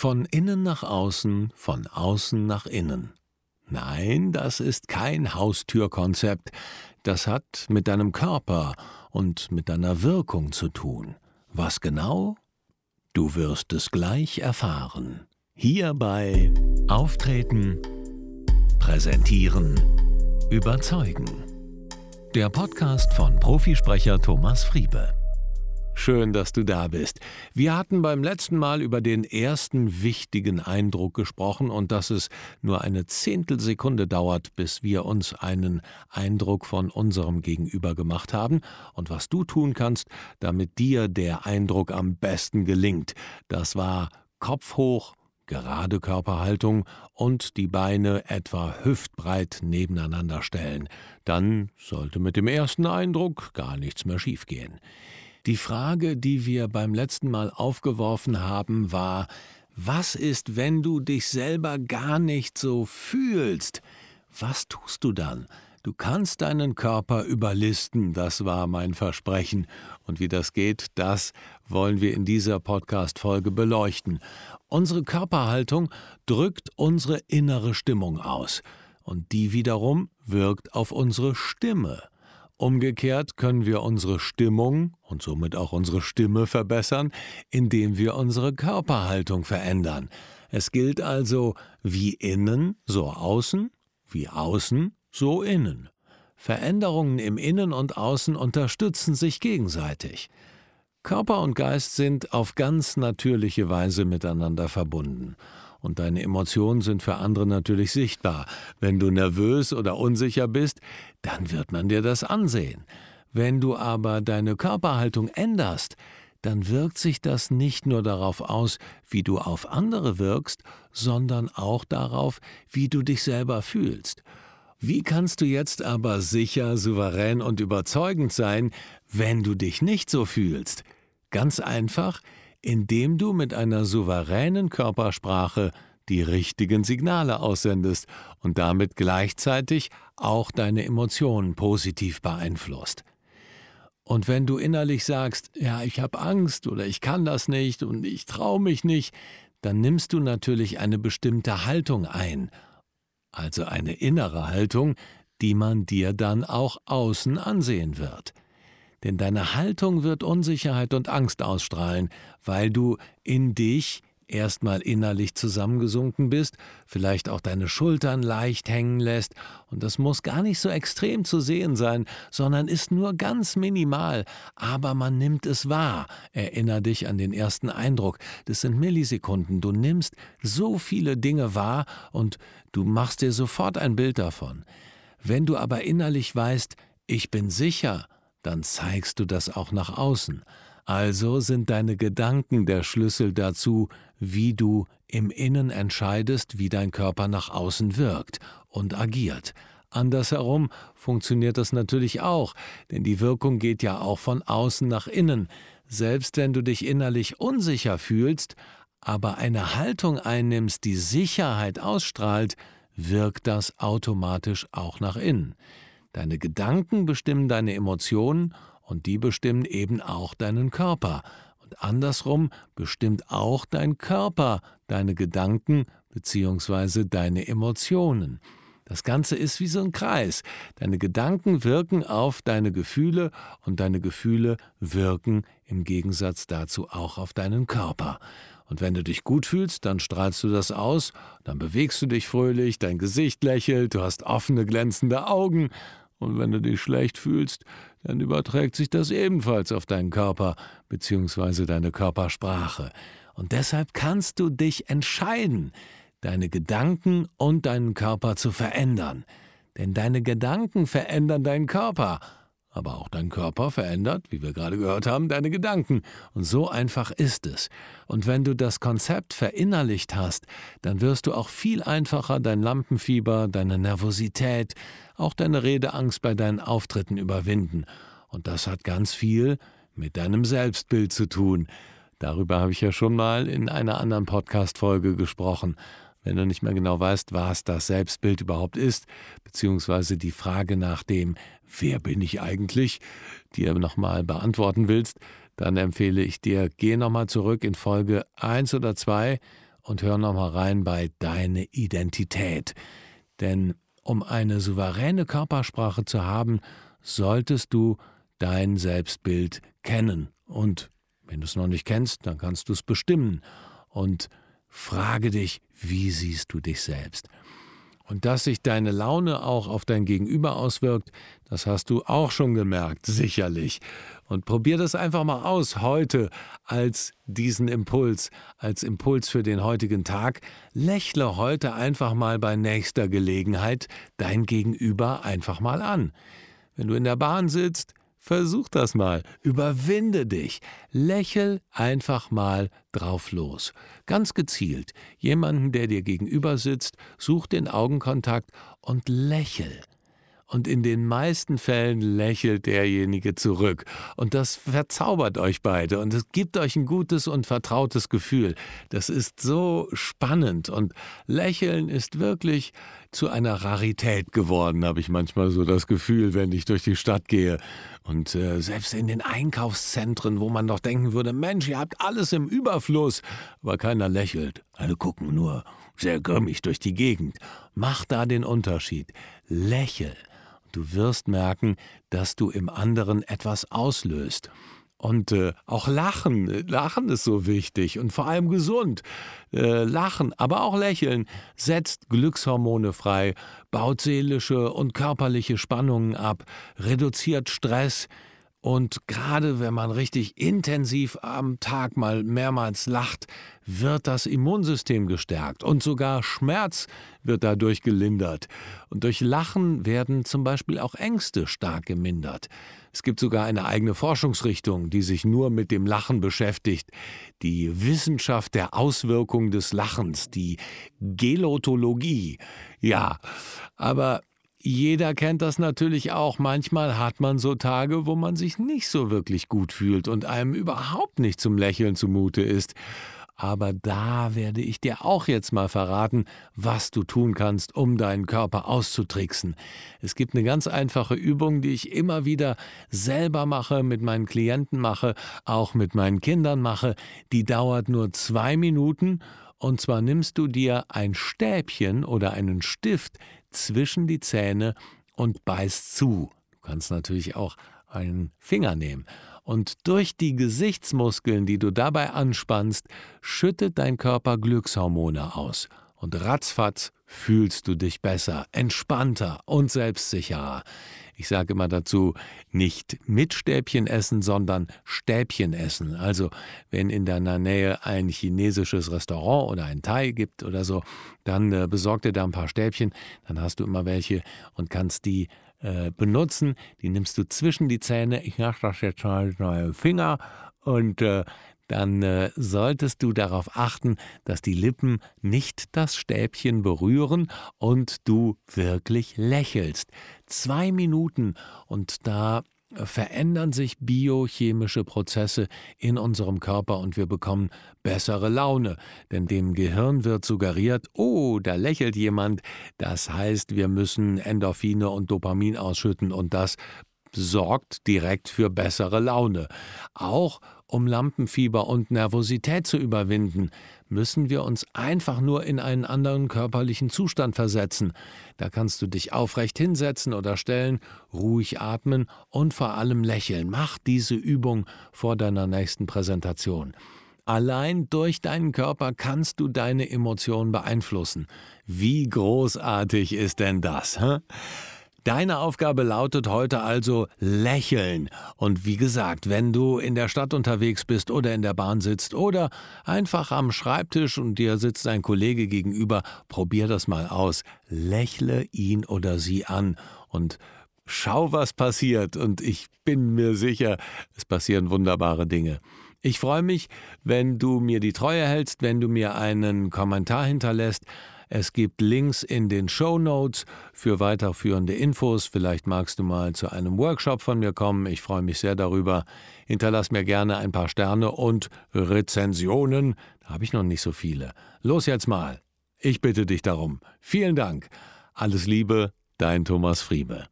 Von innen nach außen, von außen nach innen. Nein, das ist kein Haustürkonzept. Das hat mit deinem Körper und mit deiner Wirkung zu tun. Was genau? Du wirst es gleich erfahren. Hierbei Auftreten, Präsentieren, Überzeugen. Der Podcast von Profisprecher Thomas Friebe. Schön, dass du da bist. Wir hatten beim letzten Mal über den ersten wichtigen Eindruck gesprochen und dass es nur eine Zehntelsekunde dauert, bis wir uns einen Eindruck von unserem Gegenüber gemacht haben und was du tun kannst, damit dir der Eindruck am besten gelingt. Das war Kopf hoch, gerade Körperhaltung und die Beine etwa hüftbreit nebeneinander stellen. Dann sollte mit dem ersten Eindruck gar nichts mehr schiefgehen. Die Frage, die wir beim letzten Mal aufgeworfen haben, war, was ist, wenn du dich selber gar nicht so fühlst? Was tust du dann? Du kannst deinen Körper überlisten, das war mein Versprechen. Und wie das geht, das wollen wir in dieser Podcast-Folge beleuchten. Unsere Körperhaltung drückt unsere innere Stimmung aus. Und die wiederum wirkt auf unsere Stimme. Umgekehrt können wir unsere Stimmung und somit auch unsere Stimme verbessern, indem wir unsere Körperhaltung verändern. Es gilt also wie innen, so außen, wie außen, so innen. Veränderungen im Innen und Außen unterstützen sich gegenseitig. Körper und Geist sind auf ganz natürliche Weise miteinander verbunden und deine Emotionen sind für andere natürlich sichtbar. Wenn du nervös oder unsicher bist, dann wird man dir das ansehen. Wenn du aber deine Körperhaltung änderst, dann wirkt sich das nicht nur darauf aus, wie du auf andere wirkst, sondern auch darauf, wie du dich selber fühlst. Wie kannst du jetzt aber sicher, souverän und überzeugend sein, wenn du dich nicht so fühlst? Ganz einfach, indem du mit einer souveränen Körpersprache die richtigen Signale aussendest und damit gleichzeitig auch deine Emotionen positiv beeinflusst. Und wenn du innerlich sagst, ja, ich habe Angst oder ich kann das nicht und ich traue mich nicht, dann nimmst du natürlich eine bestimmte Haltung ein, also eine innere Haltung, die man dir dann auch außen ansehen wird denn deine Haltung wird Unsicherheit und Angst ausstrahlen, weil du in dich erstmal innerlich zusammengesunken bist, vielleicht auch deine Schultern leicht hängen lässt, und das muss gar nicht so extrem zu sehen sein, sondern ist nur ganz minimal, aber man nimmt es wahr. Erinner dich an den ersten Eindruck, das sind Millisekunden, du nimmst so viele Dinge wahr und du machst dir sofort ein Bild davon. Wenn du aber innerlich weißt, ich bin sicher, dann zeigst du das auch nach außen. Also sind deine Gedanken der Schlüssel dazu, wie du im Innen entscheidest, wie dein Körper nach außen wirkt und agiert. Andersherum funktioniert das natürlich auch, denn die Wirkung geht ja auch von außen nach innen. Selbst wenn du dich innerlich unsicher fühlst, aber eine Haltung einnimmst, die Sicherheit ausstrahlt, wirkt das automatisch auch nach innen. Deine Gedanken bestimmen deine Emotionen und die bestimmen eben auch deinen Körper. Und andersrum bestimmt auch dein Körper deine Gedanken bzw. deine Emotionen. Das Ganze ist wie so ein Kreis. Deine Gedanken wirken auf deine Gefühle und deine Gefühle wirken im Gegensatz dazu auch auf deinen Körper. Und wenn du dich gut fühlst, dann strahlst du das aus, dann bewegst du dich fröhlich, dein Gesicht lächelt, du hast offene, glänzende Augen und wenn du dich schlecht fühlst, dann überträgt sich das ebenfalls auf deinen Körper bzw. deine Körpersprache. Und deshalb kannst du dich entscheiden, deine Gedanken und deinen Körper zu verändern. Denn deine Gedanken verändern deinen Körper aber auch dein Körper verändert, wie wir gerade gehört haben, deine Gedanken. Und so einfach ist es. Und wenn du das Konzept verinnerlicht hast, dann wirst du auch viel einfacher dein Lampenfieber, deine Nervosität, auch deine Redeangst bei deinen Auftritten überwinden. Und das hat ganz viel mit deinem Selbstbild zu tun. Darüber habe ich ja schon mal in einer anderen Podcast-Folge gesprochen. Wenn du nicht mehr genau weißt, was das Selbstbild überhaupt ist, beziehungsweise die Frage nach dem, wer bin ich eigentlich, dir nochmal beantworten willst, dann empfehle ich dir, geh nochmal zurück in Folge 1 oder 2 und hör nochmal rein bei Deine Identität. Denn um eine souveräne Körpersprache zu haben, solltest du dein Selbstbild kennen. Und wenn du es noch nicht kennst, dann kannst du es bestimmen. Und frage dich, wie siehst du dich selbst? Und dass sich deine Laune auch auf dein Gegenüber auswirkt, das hast du auch schon gemerkt, sicherlich. Und probier das einfach mal aus heute als diesen Impuls, als Impuls für den heutigen Tag. Lächle heute einfach mal bei nächster Gelegenheit dein Gegenüber einfach mal an. Wenn du in der Bahn sitzt, Versuch das mal. Überwinde dich. Lächel einfach mal drauf los. Ganz gezielt. Jemanden, der dir gegenüber sitzt, such den Augenkontakt und lächel und in den meisten Fällen lächelt derjenige zurück. Und das verzaubert euch beide und es gibt euch ein gutes und vertrautes Gefühl. Das ist so spannend und Lächeln ist wirklich zu einer Rarität geworden, habe ich manchmal so das Gefühl, wenn ich durch die Stadt gehe. Und äh, selbst in den Einkaufszentren, wo man doch denken würde, Mensch, ihr habt alles im Überfluss, aber keiner lächelt. Alle gucken nur sehr grimmig durch die Gegend. Mach da den Unterschied. Lächel. Du wirst merken, dass du im anderen etwas auslöst. Und äh, auch Lachen, Lachen ist so wichtig und vor allem gesund. Äh, Lachen, aber auch Lächeln setzt Glückshormone frei, baut seelische und körperliche Spannungen ab, reduziert Stress, und gerade wenn man richtig intensiv am Tag mal mehrmals lacht, wird das Immunsystem gestärkt und sogar Schmerz wird dadurch gelindert. Und durch Lachen werden zum Beispiel auch Ängste stark gemindert. Es gibt sogar eine eigene Forschungsrichtung, die sich nur mit dem Lachen beschäftigt. Die Wissenschaft der Auswirkung des Lachens, die Gelotologie. Ja, aber jeder kennt das natürlich auch. Manchmal hat man so Tage, wo man sich nicht so wirklich gut fühlt und einem überhaupt nicht zum Lächeln zumute ist. Aber da werde ich dir auch jetzt mal verraten, was du tun kannst, um deinen Körper auszutricksen. Es gibt eine ganz einfache Übung, die ich immer wieder selber mache, mit meinen Klienten mache, auch mit meinen Kindern mache. Die dauert nur zwei Minuten und zwar nimmst du dir ein Stäbchen oder einen Stift zwischen die Zähne und beißt zu. Du kannst natürlich auch einen Finger nehmen. Und durch die Gesichtsmuskeln, die du dabei anspannst, schüttet dein Körper Glückshormone aus. Und ratzfatz fühlst du dich besser, entspannter und selbstsicherer. Ich sage immer dazu, nicht mit Stäbchen essen, sondern Stäbchen essen. Also wenn in deiner Nähe ein chinesisches Restaurant oder ein Thai gibt oder so, dann äh, besorg dir da ein paar Stäbchen, dann hast du immer welche und kannst die äh, benutzen. Die nimmst du zwischen die Zähne. Ich mache das jetzt mal mit meinem Finger und äh, dann äh, solltest du darauf achten, dass die Lippen nicht das Stäbchen berühren und du wirklich lächelst. Zwei Minuten und da verändern sich biochemische Prozesse in unserem Körper und wir bekommen bessere Laune, denn dem Gehirn wird suggeriert, oh, da lächelt jemand, das heißt, wir müssen Endorphine und Dopamin ausschütten und das sorgt direkt für bessere Laune. Auch um Lampenfieber und Nervosität zu überwinden, müssen wir uns einfach nur in einen anderen körperlichen Zustand versetzen. Da kannst du dich aufrecht hinsetzen oder stellen, ruhig atmen und vor allem lächeln. Mach diese Übung vor deiner nächsten Präsentation. Allein durch deinen Körper kannst du deine Emotionen beeinflussen. Wie großartig ist denn das? Hä? Deine Aufgabe lautet heute also lächeln. Und wie gesagt, wenn du in der Stadt unterwegs bist oder in der Bahn sitzt oder einfach am Schreibtisch und dir sitzt ein Kollege gegenüber, probier das mal aus. Lächle ihn oder sie an und schau, was passiert. Und ich bin mir sicher, es passieren wunderbare Dinge. Ich freue mich, wenn du mir die Treue hältst, wenn du mir einen Kommentar hinterlässt. Es gibt Links in den Show Notes für weiterführende Infos. Vielleicht magst du mal zu einem Workshop von mir kommen. Ich freue mich sehr darüber. Hinterlass mir gerne ein paar Sterne und Rezensionen. Da habe ich noch nicht so viele. Los jetzt mal. Ich bitte dich darum. Vielen Dank. Alles Liebe, dein Thomas Friebe.